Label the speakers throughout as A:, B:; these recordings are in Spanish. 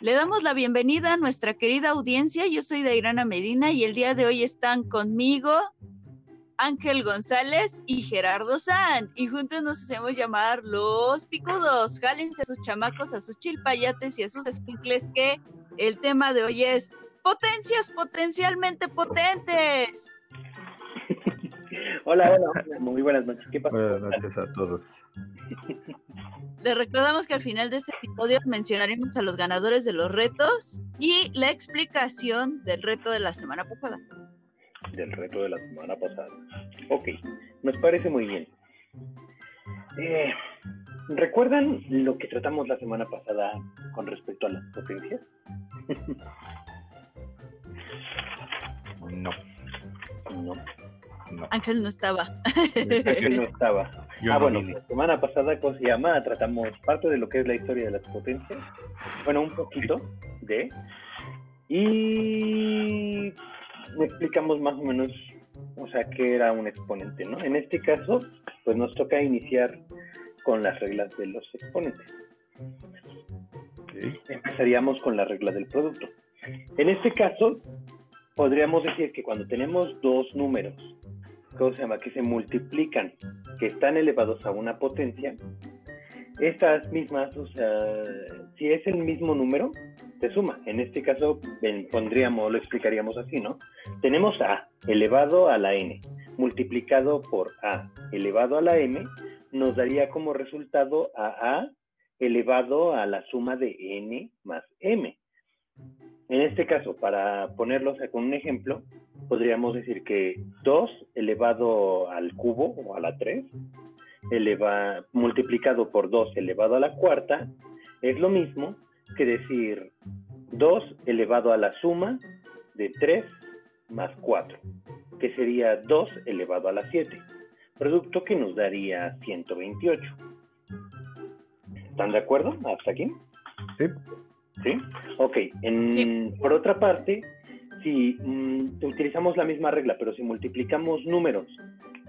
A: Le damos la bienvenida a nuestra querida audiencia. Yo soy Dairana Medina y el día de hoy están conmigo Ángel González y Gerardo San. Y juntos nos hacemos llamar los picudos. Jálense a sus chamacos, a sus chilpayates y a sus escuincles que el tema de hoy es potencias potencialmente potentes.
B: hola, hola, muy buenas noches. ¿Qué pasa?
C: Buenas noches a todos.
A: Les recordamos que al final de este episodio mencionaremos a los ganadores de los retos y la explicación del reto de la semana pasada.
B: Del reto de la semana pasada. Ok, nos parece muy bien. Eh, ¿Recuerdan lo que tratamos la semana pasada con respecto a las potencias?
C: no.
B: No.
A: Ángel no estaba.
B: Ángel no estaba. Ah, bueno, la semana pasada, ¿cómo se llama? Tratamos parte de lo que es la historia de las potencias. Bueno, un poquito de. Y explicamos más o menos, o sea, qué era un exponente, ¿no? En este caso, pues nos toca iniciar con las reglas de los exponentes. Empezaríamos con la regla del producto. En este caso, podríamos decir que cuando tenemos dos números ¿cómo se llama? Que se multiplican, que están elevados a una potencia, estas mismas, o sea, si es el mismo número, se suma. En este caso, pondríamos, lo explicaríamos así, ¿no? Tenemos A elevado a la N, multiplicado por A elevado a la M, nos daría como resultado a A elevado a la suma de N más M. En este caso, para ponerlo con un ejemplo, podríamos decir que 2 elevado al cubo o a la 3, eleva, multiplicado por 2 elevado a la cuarta, es lo mismo que decir 2 elevado a la suma de 3 más 4, que sería 2 elevado a la 7, producto que nos daría 128. ¿Están de acuerdo hasta aquí?
C: Sí.
B: ¿Sí? Ok. Por otra parte, si mm, utilizamos la misma regla, pero si multiplicamos números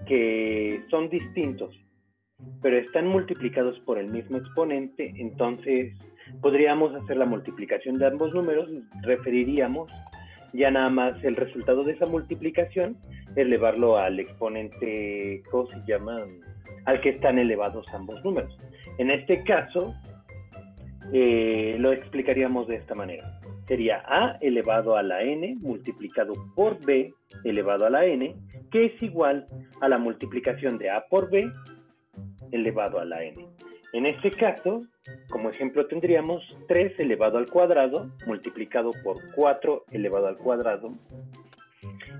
B: que son distintos, pero están multiplicados por el mismo exponente, entonces podríamos hacer la multiplicación de ambos números, referiríamos ya nada más el resultado de esa multiplicación, elevarlo al exponente, ¿cómo se llama? Al que están elevados ambos números. En este caso, eh, lo explicaríamos de esta manera. Sería a elevado a la n multiplicado por b elevado a la n, que es igual a la multiplicación de a por b elevado a la n. En este caso, como ejemplo tendríamos 3 elevado al cuadrado multiplicado por 4 elevado al cuadrado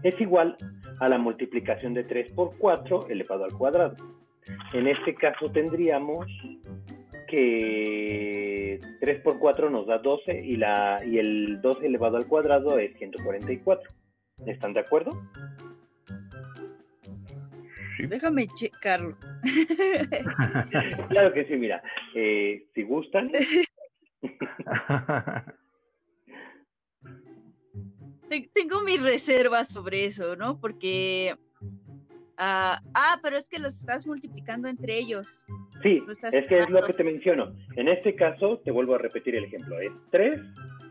B: es igual a la multiplicación de 3 por 4 elevado al cuadrado. En este caso tendríamos que 3 por 4 nos da 12 y, la, y el 12 elevado al cuadrado es 144. ¿Están de acuerdo?
A: Déjame checarlo.
B: claro que sí, mira. Eh, si gustan.
A: Tengo mis reservas sobre eso, ¿no? Porque Ah, ah, pero es que los estás multiplicando entre ellos.
B: Sí, es que es lo que te menciono. En este caso, te vuelvo a repetir el ejemplo. Es 3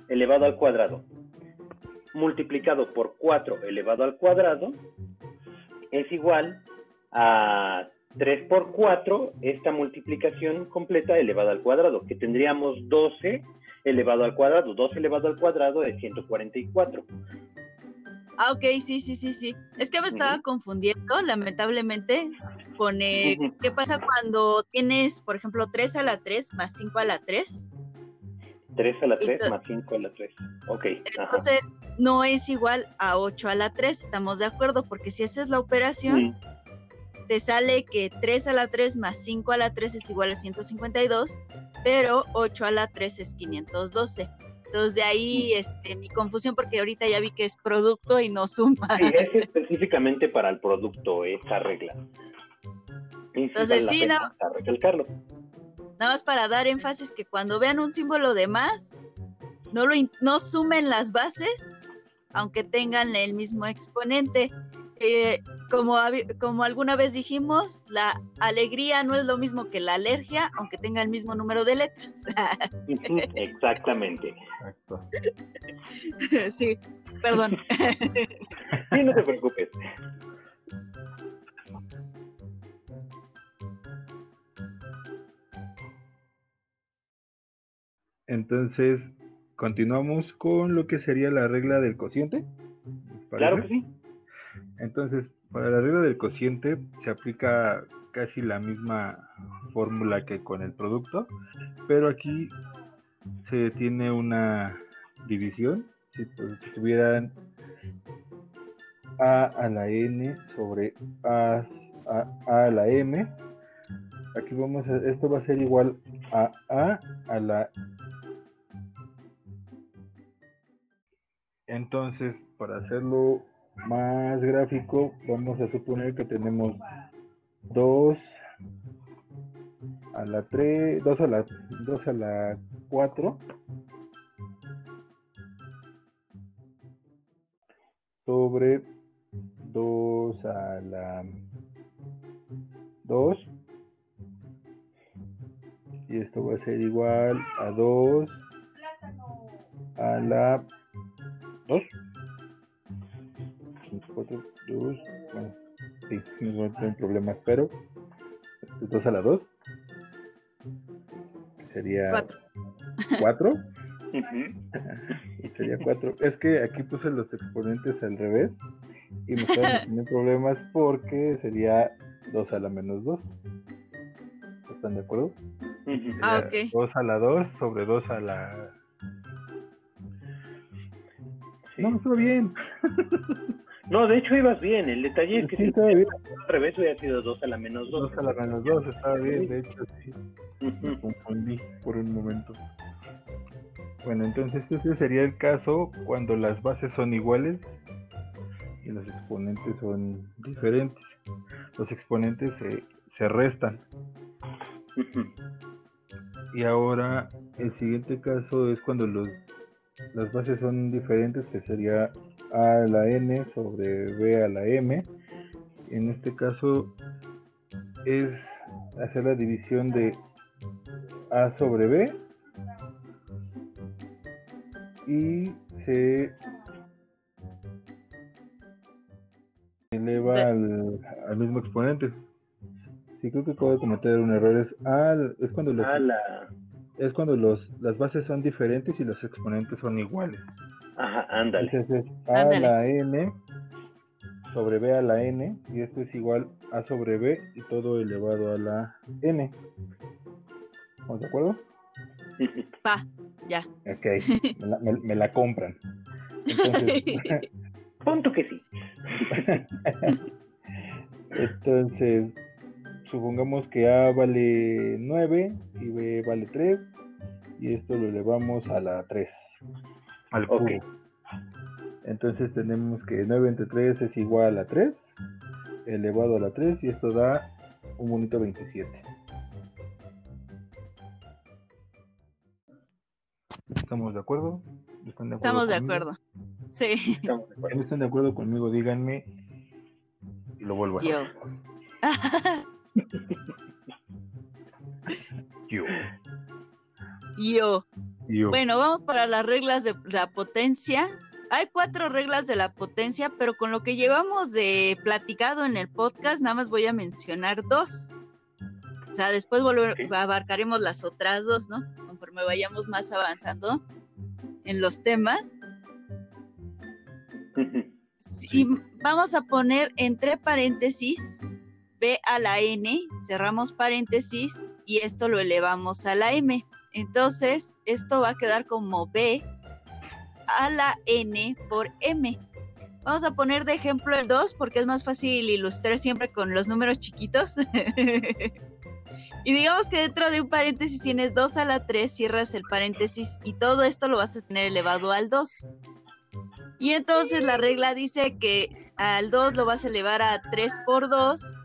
B: elevado al cuadrado multiplicado por 4 elevado al cuadrado es igual a 3 por 4, esta multiplicación completa elevada al cuadrado, que tendríamos 12 elevado al cuadrado. 12 elevado al cuadrado es 144.
A: Ah, ok, sí, sí, sí, sí. Es que me estaba confundiendo, lamentablemente, con eh, qué pasa cuando tienes, por ejemplo, 3 a la 3 más 5 a la 3.
B: 3 a la 3 más 5 a la 3. Ok.
A: Entonces, no es igual a 8 a la 3, estamos de acuerdo, porque si esa es la operación, te sale que 3 a la 3 más 5 a la 3 es igual a 152, pero 8 a la 3 es 512. Entonces de ahí este, mi confusión porque ahorita ya vi que es producto y no suma.
B: Sí, es específicamente para el producto esa regla.
A: Entonces sí, no,
B: recalcarlo.
A: Nada más para dar énfasis que cuando vean un símbolo de más, no, lo, no sumen las bases, aunque tengan el mismo exponente. Eh, como, como alguna vez dijimos, la alegría no es lo mismo que la alergia, aunque tenga el mismo número de letras.
B: Exactamente.
A: Exacto. Sí, perdón.
B: Sí, no te preocupes.
C: Entonces, continuamos con lo que sería la regla del cociente.
B: Claro que sí.
C: Entonces, para la regla del cociente se aplica casi la misma fórmula que con el producto, pero aquí se tiene una división. Si tuvieran A a la N sobre A a, a la M, aquí vamos a, esto va a ser igual a A a la Entonces, para hacerlo más gráfico, vamos a suponer que tenemos 2 a la 3, 2 a la 2 a la 4 sobre 2 a la 2 y esto va a ser igual a 2 a la 2. 4, 2. Bueno, sí, no tengo problemas, pero 2 a la 2 sería 4. 4. y sería 4. Es que aquí puse los exponentes al revés y me están teniendo problemas porque sería 2 a la menos 2. ¿Están de acuerdo?
A: Ah, ok.
C: 2 a la 2 sobre 2 a la no, estuvo bien.
B: No, de hecho ibas bien. El detalle es que
C: sí, estaba bien.
B: al revés hubiera sido 2 a la menos 2.
C: 2 a la menos 2, estaba bien, de hecho sí. Me confundí por un momento. Bueno, entonces este sería el caso cuando las bases son iguales y los exponentes son diferentes. Los exponentes se, se restan. Y ahora el siguiente caso es cuando los las bases son diferentes, que sería A a la N sobre B a la M. En este caso es hacer la división de A sobre B y se eleva al, al mismo exponente. Sí, creo que acabo de cometer un error. Es, A, es cuando los, es cuando los, las bases son diferentes y los exponentes son iguales.
B: Ajá, ándale.
C: Entonces es A a la N sobre B a la N y esto es igual A sobre B y todo elevado a la N. ¿Estamos de acuerdo?
A: Pa, ya.
C: Ok, me la, me, la compran. Entonces,
B: Punto que sí.
C: Entonces, supongamos que A vale 9 y B vale 3 y esto lo elevamos a la 3, al cubo. Entonces tenemos que 9 entre 3 es igual a 3, elevado a la 3 y esto da un bonito 27. ¿Estamos de acuerdo?
A: ¿Están de acuerdo Estamos de acuerdo. Sí.
C: Estamos de acuerdo. están de acuerdo conmigo, díganme y lo vuelvo a hacer.
A: Yo. Yo. Bueno, vamos para las reglas de la potencia. Hay cuatro reglas de la potencia, pero con lo que llevamos de platicado en el podcast, nada más voy a mencionar dos. O sea, después abarcaremos las otras dos, ¿no? Conforme vayamos más avanzando en los temas. Y vamos a poner entre paréntesis B a la N, cerramos paréntesis y esto lo elevamos a la M. Entonces, esto va a quedar como B a la N por M. Vamos a poner de ejemplo el 2 porque es más fácil ilustrar siempre con los números chiquitos. y digamos que dentro de un paréntesis tienes 2 a la 3, cierras el paréntesis y todo esto lo vas a tener elevado al 2. Y entonces la regla dice que al 2 lo vas a elevar a 3 por 2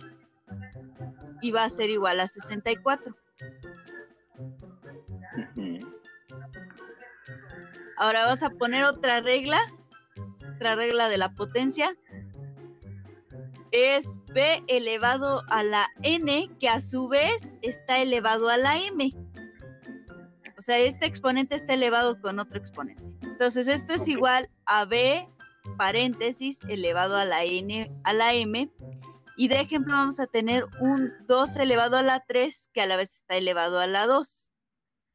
A: y va a ser igual a 64. Ahora vas a poner otra regla, otra regla de la potencia. es b elevado a la n, que a su vez está elevado a la m. O sea, este exponente está elevado con otro exponente. Entonces, esto es igual a b paréntesis elevado a la n a la m. Y de ejemplo vamos a tener un 2 elevado a la 3 que a la vez está elevado a la 2.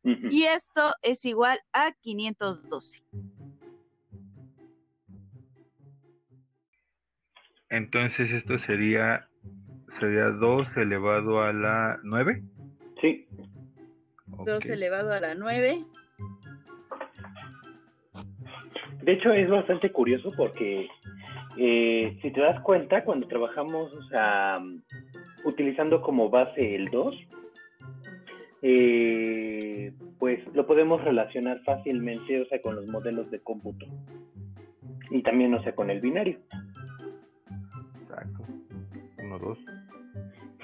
A: Y esto es igual a 512.
C: Entonces esto sería sería 2 elevado a la 9.
B: Sí.
A: 2 elevado a la 9.
B: De hecho es bastante curioso porque eh, si te das cuenta cuando trabajamos o sea, utilizando como base el 2, eh, pues lo podemos relacionar fácilmente, o sea, con los modelos de cómputo. Y también, o sea, con el binario.
C: Exacto. Uno, dos.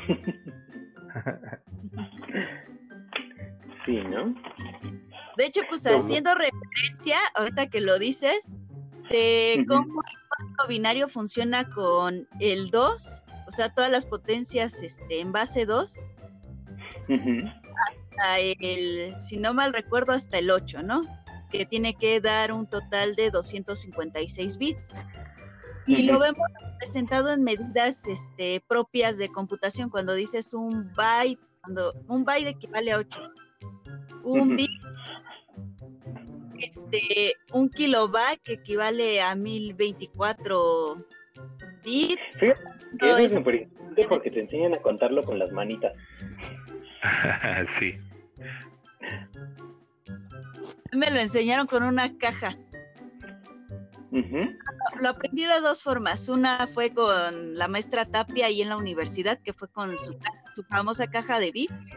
B: sí, ¿no?
A: De hecho, pues haciendo referencia, ahorita que lo dices, de cómo binario funciona con el 2, o sea, todas las potencias este, en base 2, el, si no mal recuerdo, hasta el 8, ¿no? Que tiene que dar un total de 256 bits. Y lo vemos presentado en medidas este, propias de computación, cuando dices un byte, cuando un byte equivale a 8. Un bit, este, un kilobyte que equivale a 1024 bits.
B: Sí, es súper importante porque te enseñan a contarlo con las manitas.
C: sí.
A: Me lo enseñaron con una caja. Lo aprendí de dos formas. Una fue con la maestra Tapia ahí en la universidad, que fue con su, famosa caja de bits.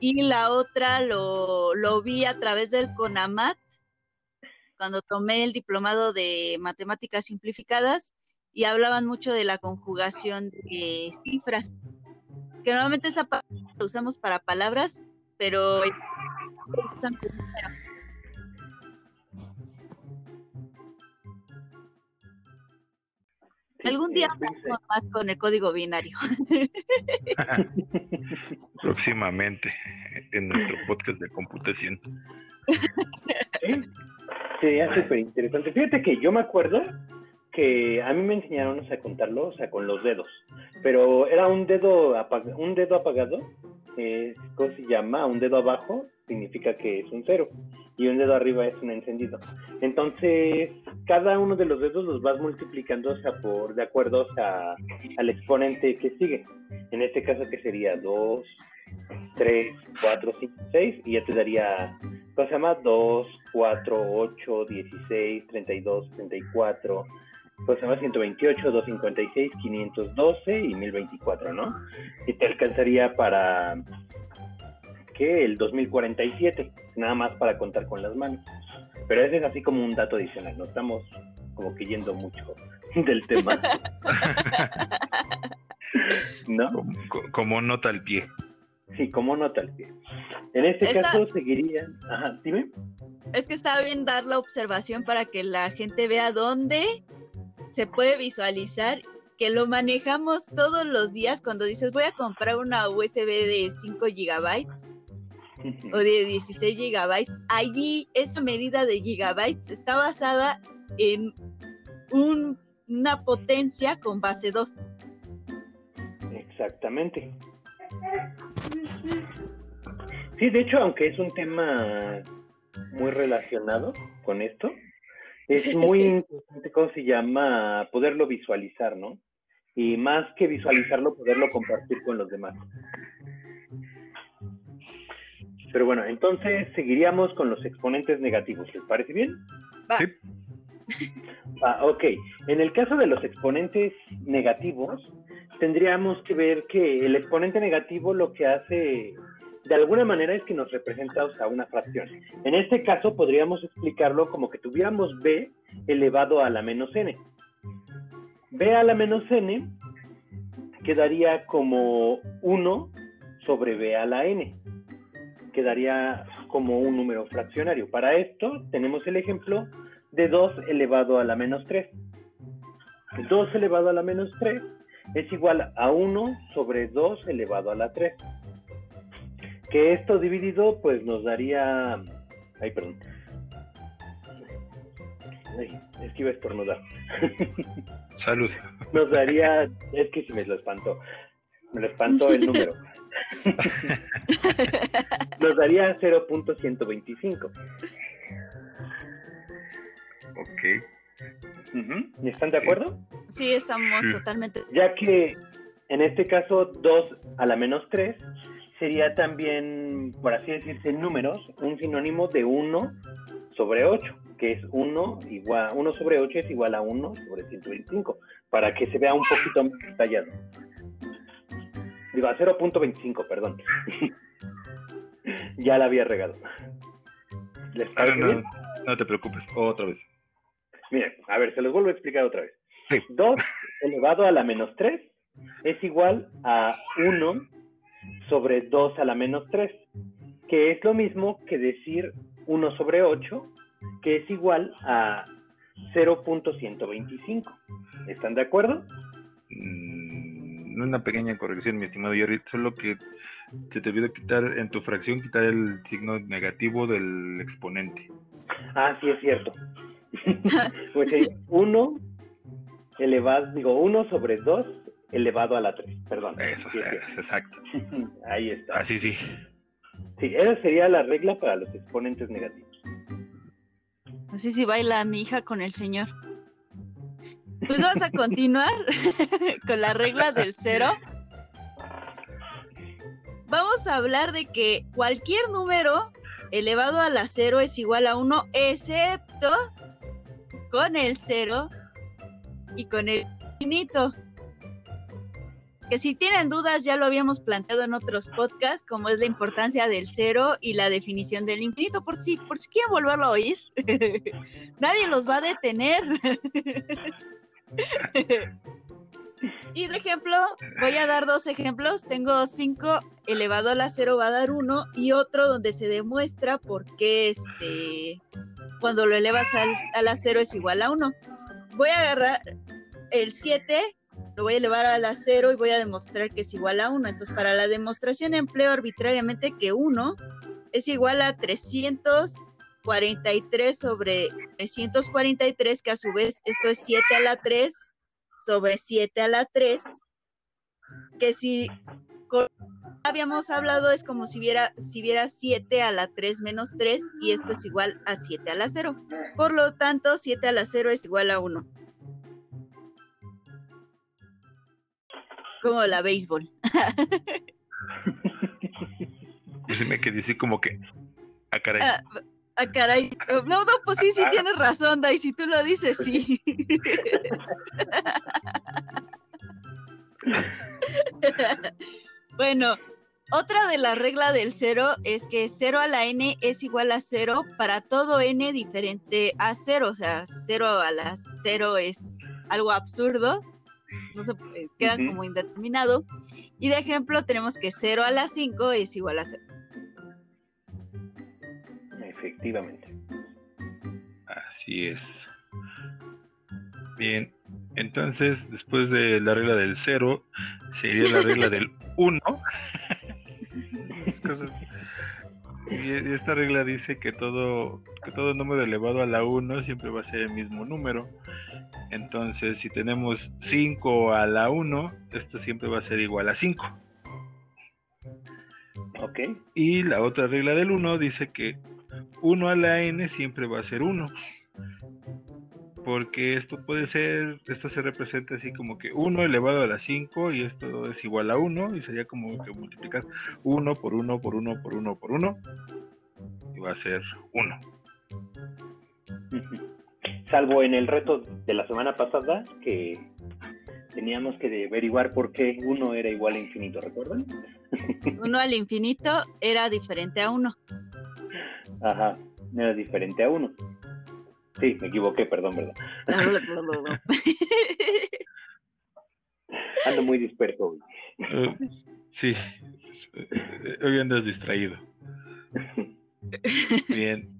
A: Y la otra lo, lo, vi a través del CONAMAT, cuando tomé el diplomado de matemáticas simplificadas y hablaban mucho de la conjugación de cifras que normalmente esa palabra la usamos para palabras, pero Algún día vamos más con el código binario.
C: Próximamente en nuestro podcast de computación.
B: Sí, sería súper interesante. Fíjate que yo me acuerdo que a mí me enseñaron a contarlo, o sea, con los dedos, pero era un dedo, un dedo apagado, ¿cómo se llama? Un dedo abajo significa que es un cero y un dedo arriba es un encendido. Entonces, cada uno de los dedos los vas multiplicando, o sea, por, de acuerdo a, al exponente que sigue. En este caso, que sería 2, 3, 4, 5, 6, y ya te daría, ¿cómo se llama? 2, 4, 8, 16, 32, 34, pues se llama 128, 256, 512 y 1024, ¿no? Y te alcanzaría para, ¿qué? El 2047, nada más para contar con las manos. Pero ese es así como un dato adicional, no estamos como que yendo mucho del tema. ¿No?
C: Como, nota al pie.
B: Sí, como nota al pie. En este caso seguiría, ajá, dime.
A: Es que está bien dar la observación para que la gente vea dónde se puede visualizar que lo manejamos todos los días cuando dices voy a comprar una USB de 5 gigabytes o de 16 gigabytes. Allí esa medida de gigabytes está basada en una potencia con base 2.
B: Exactamente. Sí, de hecho, aunque es un tema muy relacionado con esto, es muy importante cómo se llama poderlo visualizar, ¿no? Y más que visualizarlo, poderlo compartir con los demás. Pero bueno, entonces seguiríamos con los exponentes negativos. ¿Les parece bien?
C: Sí.
B: Ah, ok. En el caso de los exponentes negativos, tendríamos que ver que el exponente negativo lo que hace de alguna manera es que nos representa o sea, una fracción. En este caso podríamos explicarlo como que tuviéramos b elevado a la menos n. b a la menos n quedaría como 1 sobre b a la n. Quedaría como un número fraccionario. Para esto tenemos el ejemplo de 2 elevado a la menos 3. 2 elevado a la menos 3 es igual a 1 sobre 2 elevado a la 3. Que esto dividido pues nos daría... Ay, perdón. Ay, es que iba a estornudar.
C: Salud.
B: Nos daría... Es que si me lo espantó. Me lo espantó el número. nos daría 0.125.
C: Ok.
B: ¿Están de acuerdo?
A: Sí, estamos
C: Sí.
A: totalmente.
B: Ya que en este caso 2 a la menos 3 sería también, por así decirse en números, un sinónimo de 1 sobre 8, que es 1 igual, 1 sobre 8 es igual a 1 sobre 125, para que se vea un poquito más detallado. Digo, a 0.25, perdón. ya la había regado. ¿Les parece
C: no,
B: bien?
C: no te preocupes, otra vez.
B: Miren, a ver, se los vuelvo a explicar otra vez.
C: Sí.
B: 2 elevado a la menos 3 es igual a 1 sobre 2 a la menos 3, que es lo mismo que decir 1 sobre 8, que es igual a 0.125. ¿Están de acuerdo?
C: Mm, una pequeña corrección, mi estimado Jerry, solo que se te olvidó quitar en tu fracción, quitar el signo negativo del exponente.
B: Ah, sí, es cierto. pues 1 elevado, digo, 1 sobre 2 elevado a la 3, perdón.
C: Eso,
B: Sí, es
C: es, exacto.
B: Ahí está.
C: Así sí.
B: Sí, esa sería la regla para los exponentes negativos.
A: Así si baila mi hija con el señor. Pues vamos a continuar con la regla del cero. Vamos a hablar de que cualquier número elevado a la cero es igual a uno, excepto con el cero y con el infinito. Que si tienen dudas, ya lo habíamos planteado en otros podcasts, como es la importancia del cero y la definición del infinito, por si, por si quieren volverlo a oír. Nadie los va a detener. y de ejemplo, voy a dar dos ejemplos. Tengo 5 elevado a la cero va a dar 1 y otro donde se demuestra por qué este, cuando lo elevas al, a la cero es igual a 1. Voy a agarrar el 7 lo voy a elevar a la 0 y voy a demostrar que es igual a 1. Entonces, para la demostración empleo arbitrariamente que 1 es igual a 343 sobre 343, que a su vez esto es 7 a la 3 sobre 7 a la 3, que si habíamos hablado es como si viera, si viera 7 a la 3 menos 3 y esto es igual a 7 a la 0. Por lo tanto, 7 a la 0 es igual a 1. Como la béisbol.
C: Me quedé así como que. Ah, caray.
A: Ah, ah, caray. No, no, pues sí, sí tienes razón, Dai. Si tú lo dices, sí. bueno, otra de la regla del cero es que 0 a la n es igual a 0 para todo n diferente a 0. O sea, 0 a la 0 es algo absurdo. No se eh, queda
B: Ujú.
A: como indeterminado. Y de ejemplo, tenemos que 0 a la 5 es igual a 0.
B: Efectivamente.
C: Así es. Bien, entonces después de la regla del cero, sería la regla del uno. Cosas- Y y esta regla dice que todo, que todo número elevado a la 1 siempre va a ser el mismo número. Entonces, si tenemos 5 a la 1, esto siempre va a ser igual a 5.
B: Ok.
C: Y la otra regla del 1 dice que 1 a la n siempre va a ser 1. Porque esto puede ser, esto se representa así como que 1 elevado a la 5 y esto es igual a 1 y sería como que multiplicar 1 por 1 por 1 por 1 por 1 y va a ser 1.
B: Salvo en el reto de la semana pasada, que teníamos que averiguar por qué uno era igual a infinito, ¿recuerdan?
A: 1 al infinito era diferente a 1.
B: Ajá, era diferente a uno. Sí, me equivoqué, perdón, ¿verdad? Ando muy disperso hoy.
C: Eh, sí, eh, hoy andas distraído. Bien,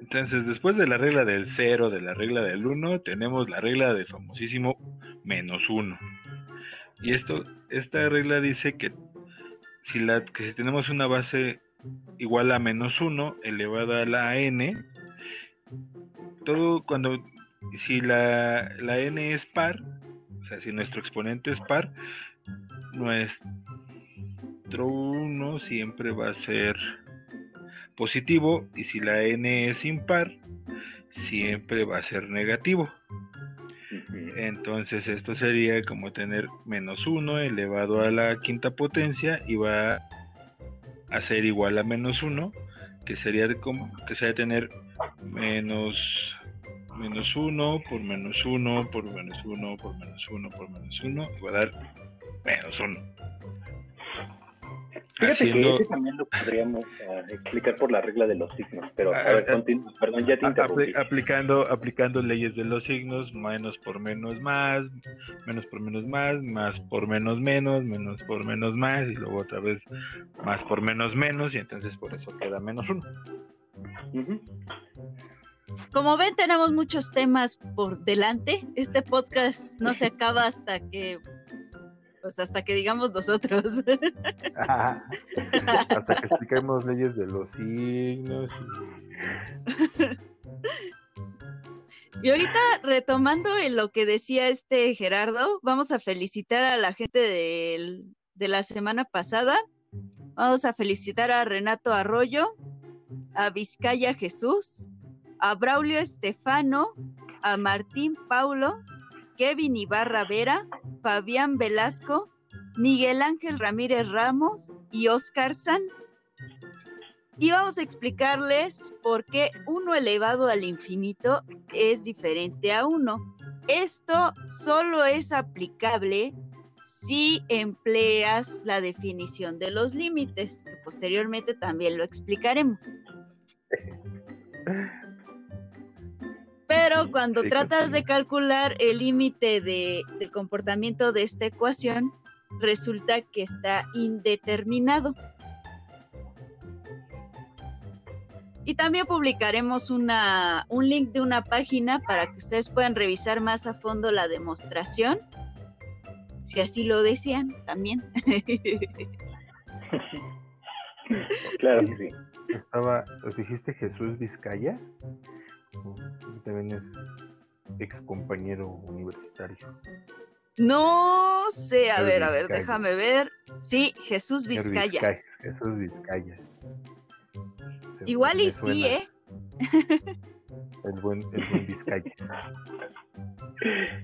C: entonces después de la regla del 0, de la regla del 1, tenemos la regla del famosísimo menos 1. Y esto, esta regla dice que si, la, que si tenemos una base igual a menos 1 elevada a la n, todo cuando, si la, la n es par, o sea, si nuestro exponente es par, nuestro 1 siempre va a ser positivo y si la n es impar, siempre va a ser negativo. Entonces esto sería como tener menos 1 elevado a la quinta potencia y va a ser igual a menos 1, que sería, que sería tener menos menos 1 por menos 1 por menos 1 por menos 1 por menos 1 y va a dar menos 1.
B: Fíjate que ese también lo podríamos uh, explicar por la regla de los signos, pero a, ah, ver, ah, perdón, ya te interrumpí.
C: aplicando, aplicando leyes de los signos, menos por menos más, menos por menos más, más por menos menos, menos por menos más, y luego otra vez más por menos menos, y entonces por eso queda menos uno.
A: Como ven, tenemos muchos temas por delante. Este podcast no se acaba hasta que pues hasta que digamos nosotros.
C: hasta que expliquemos leyes de los signos.
A: Y... ahorita retomando en lo que decía este Gerardo, vamos a felicitar a la gente de, de la semana pasada. Vamos a felicitar a Renato Arroyo, a Vizcaya Jesús, a Braulio Estefano, a Martín Paulo, Kevin Ibarra Vera, Fabián Velasco, Miguel Ángel Ramírez Ramos y Oscar San. Y vamos a explicarles por qué uno elevado al infinito es diferente a uno. Esto solo es aplicable si empleas la definición de los límites, que posteriormente también lo explicaremos. Pero cuando tratas de calcular el límite de, del comportamiento de esta ecuación, resulta que está indeterminado. Y también publicaremos una, un link de una página para que ustedes puedan revisar más a fondo la demostración, si así lo desean también.
B: claro que sí.
C: Estaba, dijiste Jesús Vizcaya? También es ex compañero universitario.
A: No sé, a ver, a ver, déjame ver. Sí, Jesús Vizcaya.
C: Jesús Vizcaya.
A: Igual y sí, ¿eh?
C: El buen, el buen Vizcaya.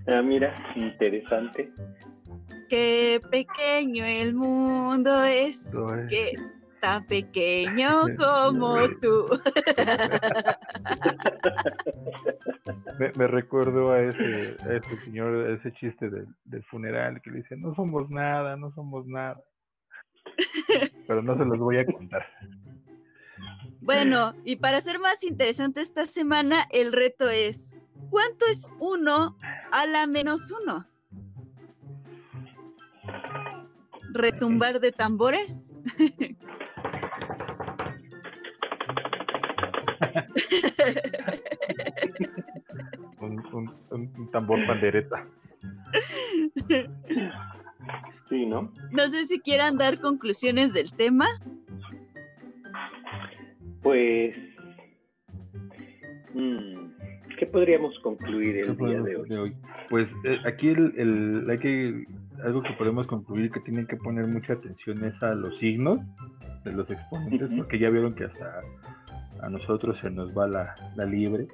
B: Ah, mira, interesante.
A: Qué pequeño el mundo es. Que tan pequeño como tú.
C: me, recuerdo a ese, ese señor, a ese chiste del, del, funeral que le dice, no somos nada, no somos nada. Pero no se los voy a contar.
A: Bueno, y para ser más interesante esta semana, el reto es, ¿cuánto es uno a la menos uno? ¿Retumbar de tambores?
C: un, tambor pandereta.
B: Sí, ¿no?
A: No sé si quieran dar conclusiones del tema.
B: Pues, mm, ¿qué podríamos concluir el día de hoy?
C: Pues eh, aquí el, hay que, algo que podemos concluir que tienen que poner mucha atención es a los signos de los exponentes, porque ya vieron que hasta a nosotros se nos va la, la libre.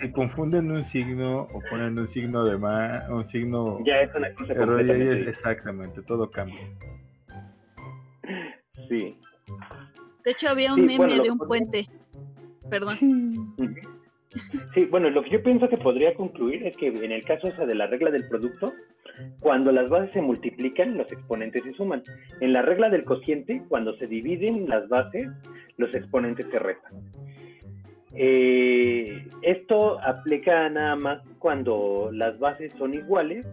C: si, confunden un signo o ponen un signo de más, un signo...
B: Ya es una cosa
C: Exactamente, todo cambia.
B: Sí.
A: De hecho había un meme de un puente. Perdón.
B: Sí, bueno, lo que yo pienso que podría concluir es que en el caso de la regla del producto, cuando las bases se multiplican, los exponentes se suman. En la regla del cociente, cuando se dividen las bases, los exponentes se restan. Eh, esto aplica nada más cuando las bases son iguales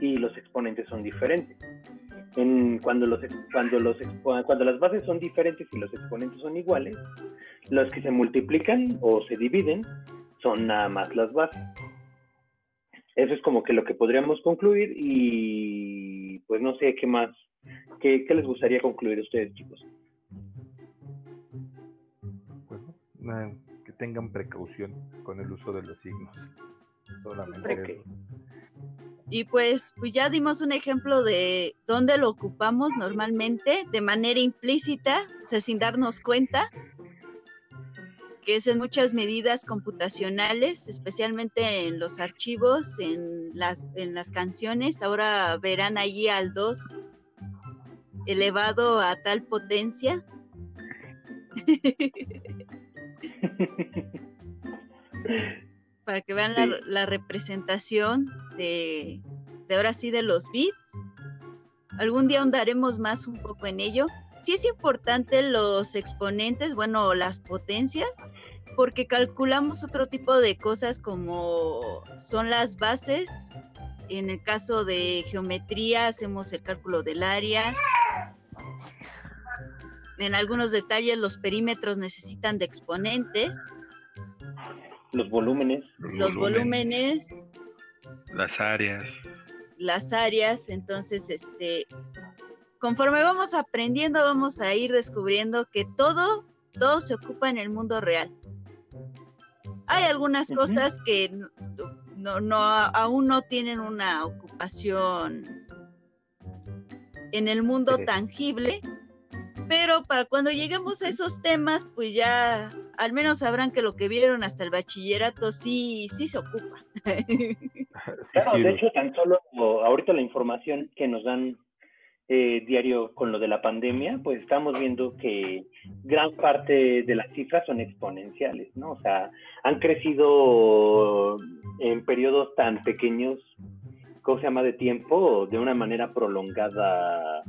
B: y los exponentes son diferentes. los, cuando las bases son diferentes y los exponentes son iguales, los que se multiplican o se dividen son nada más las bases. eso es como que lo que podríamos concluir y pues no sé qué más, qué, qué les gustaría concluir a ustedes, chicos.
C: Bueno, que tengan precaución con el uso de los signos. Solamente eso.
A: Y pues, pues ya dimos un ejemplo de dónde lo ocupamos normalmente de manera implícita, o sea, sin darnos cuenta, que es en muchas medidas computacionales, especialmente en los archivos, en las, en las canciones. Ahora verán allí al 2 elevado a tal potencia. Para que vean la, la, representación de, de ahora sí de los bits. Algún día ahondaremos más un poco en ello. Sí es importante los exponentes, bueno, las potencias, porque calculamos otro tipo de cosas como son las bases. En el caso de geometría hacemos el cálculo del área. En algunos detalles los perímetros necesitan de exponentes.
B: Los volúmenes.
A: Los volúmenes.
C: Las áreas.
A: Las áreas, entonces, este, conforme vamos aprendiendo, vamos a ir descubriendo que todo, todo se ocupa en el mundo real. Hay algunas cosas que no, no, aún no tienen una ocupación en el mundo tangible, pero para cuando lleguemos a esos temas, pues ya al menos sabrán que lo que vieron hasta el bachillerato sí, sí se ocupa.
B: claro, de hecho, tan solo ahorita la información que nos dan eh, diario con lo de la pandemia, pues estamos viendo que gran parte de las cifras son exponenciales, ¿no? O sea, han crecido en periodos tan pequeños, ¿cómo se llama?, de tiempo, de una manera prolongada,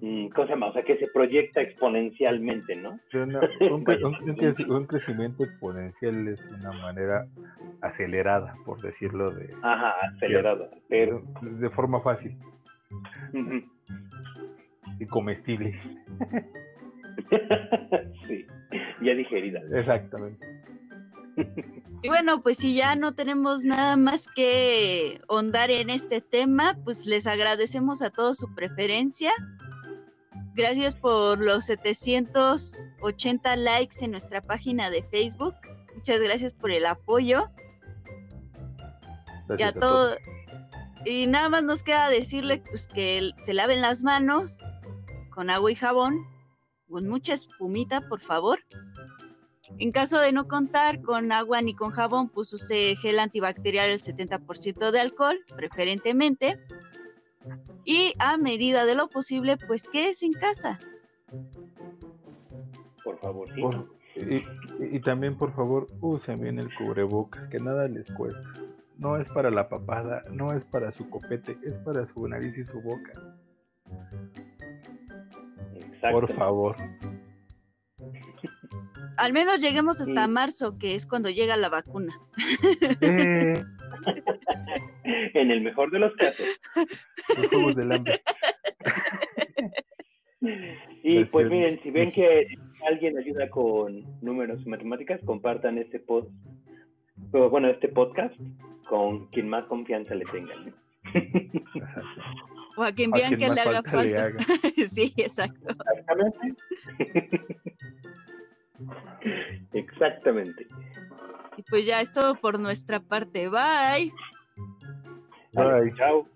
B: mm, ¿cómo se llama? O sea, que se proyecta exponencialmente, ¿no?
C: un, crecimiento exponencial es una manera acelerada, por decirlo de...
B: Ajá, acelerada, pero...
C: De forma fácil y comestible.
B: sí, ya digerida.
C: Exactamente.
A: Y bueno, pues si ya no tenemos nada más que hondar en este tema, pues les agradecemos a todos su preferencia. Gracias por los 780 likes en nuestra página de Facebook. Muchas gracias por el apoyo. y a, todos. Y nada más nos queda decirle pues, que se laven las manos, con agua y jabón, con mucha espumita, por favor. En caso de no contar con agua ni con jabón, pues use gel antibacterial el 70% de alcohol, preferentemente. Y a medida de lo posible, pues quédese en casa.
B: Por favor,
C: sí. y, también, por favor, usen bien el cubrebocas, que nada les cuesta. No es para la papada, no es para su copete, es para su nariz y su boca. Por favor.
A: Al menos lleguemos hasta marzo, que es cuando llega la vacuna.
B: en el mejor de los casos.
C: Los del hambre.
B: Y pues miren, si ven que alguien ayuda con números y matemáticas, compartan este post, bueno, este podcast con quien más confianza le tengan.
A: O a quien vean que le haga falta. sí, exacto.
B: Exactamente. Exactamente.
A: Y pues ya es todo por nuestra parte. Bye.
B: Bye. Chao.